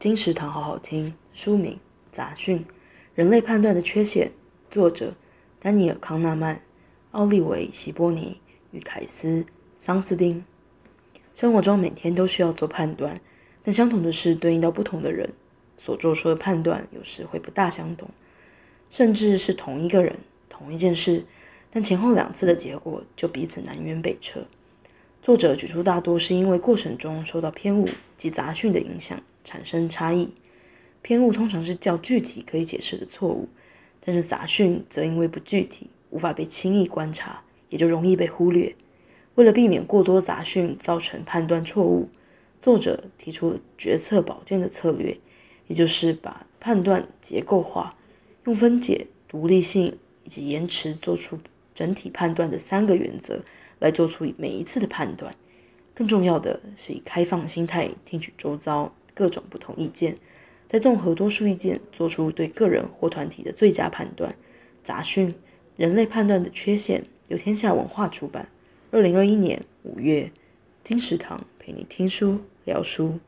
金石堂好好听。书名《杂讯》，人类判断的缺陷。作者：丹尼尔·康纳曼、奥利维·希波尼与凯斯·桑斯丁。生活中每天都需要做判断，但相同的事对应到不同的人，所做出的判断有时会不大相同，甚至是同一个人、同一件事，但前后两次的结果就彼此南辕北辙。作者举出大多是因为过程中受到偏误及杂讯的影响，产生差异。偏误通常是较具体可以解释的错误，但是杂讯则因为不具体，无法被轻易观察，也就容易被忽略。为了避免过多杂讯造成判断错误，作者提出了决策保健的策略，也就是把判断结构化，用分解、独立性以及延迟做出整体判断的三个原则。来做出每一次的判断，更重要的是以开放心态听取周遭各种不同意见，再综合多数意见，做出对个人或团体的最佳判断。杂讯：人类判断的缺陷，由天下文化出版，二零二一年五月。金石堂陪你听书聊书。